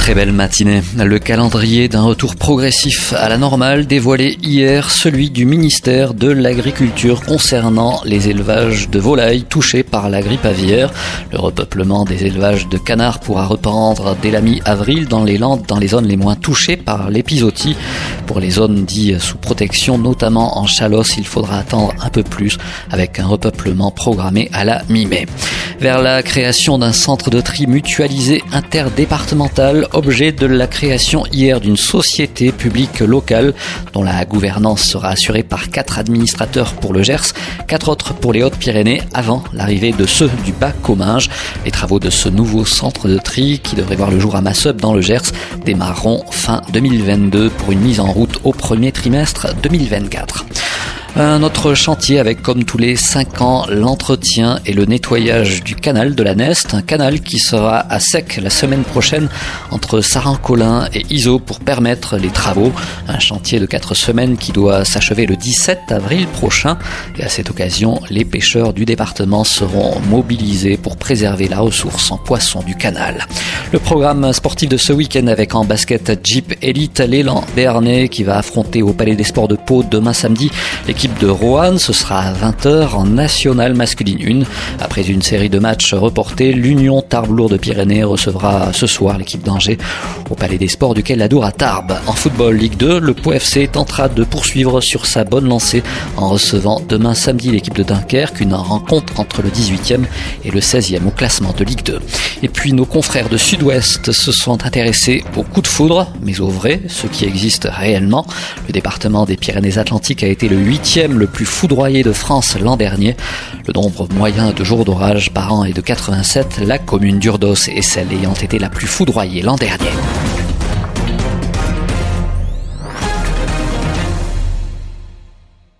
Très belle matinée. Le calendrier d'un retour progressif à la normale dévoilé hier, celui du ministère de l'Agriculture concernant les élevages de volailles touchés par la grippe aviaire. Le repeuplement des élevages de canards pourra reprendre dès la mi-avril dans les Landes, dans les zones les moins touchées par l'épisodie. Pour les zones dites sous protection, notamment en Chalosse, il faudra attendre un peu plus avec un repeuplement programmé à la mi-mai. Vers la création d'un centre de tri mutualisé interdépartemental objet de la création hier d'une société publique locale dont la gouvernance sera assurée par quatre administrateurs pour le Gers, quatre autres pour les Hautes-Pyrénées avant l'arrivée de ceux du bas Comminges. Les travaux de ce nouveau centre de tri qui devrait voir le jour à Massub dans le Gers démarreront fin 2022 pour une mise en route au premier trimestre 2024. Un autre chantier avec, comme tous les 5 ans, l'entretien et le nettoyage du canal de la Neste, un canal qui sera à sec la semaine prochaine entre Saran-Colin et Iso pour permettre les travaux. Un chantier de 4 semaines qui doit s'achever le 17 avril prochain. Et à cette occasion, les pêcheurs du département seront mobilisés pour préserver la ressource en poisson du canal. Le programme sportif de ce week-end avec en basket Jeep Elite l'élan béarnais qui va affronter au Palais des Sports de Pau demain samedi l'équipe de Roanne. Ce sera à 20h en National Masculine 1. Après une série de matchs reportés, l'Union Tarbes de Pyrénées recevra ce soir l'équipe d'Angers au Palais des Sports du Quai Ladour à Tarbes. En football Ligue 2, le Pau FC tentera de poursuivre sur sa bonne lancée en recevant demain samedi l'équipe de Dunkerque, une rencontre entre le 18e et le 16e au classement de Ligue 2. Et puis nos confrères de Sud-Ouest se sont intéressés au coup de foudre, mais au vrai, ce qui existe réellement. Le département des Pyrénées-Atlantiques a été le 8 le plus foudroyé de France l'an dernier. Le nombre moyen de jours d'orage par an est de 87. La commune d'Urdos est celle ayant été la plus foudroyée l'an dernier.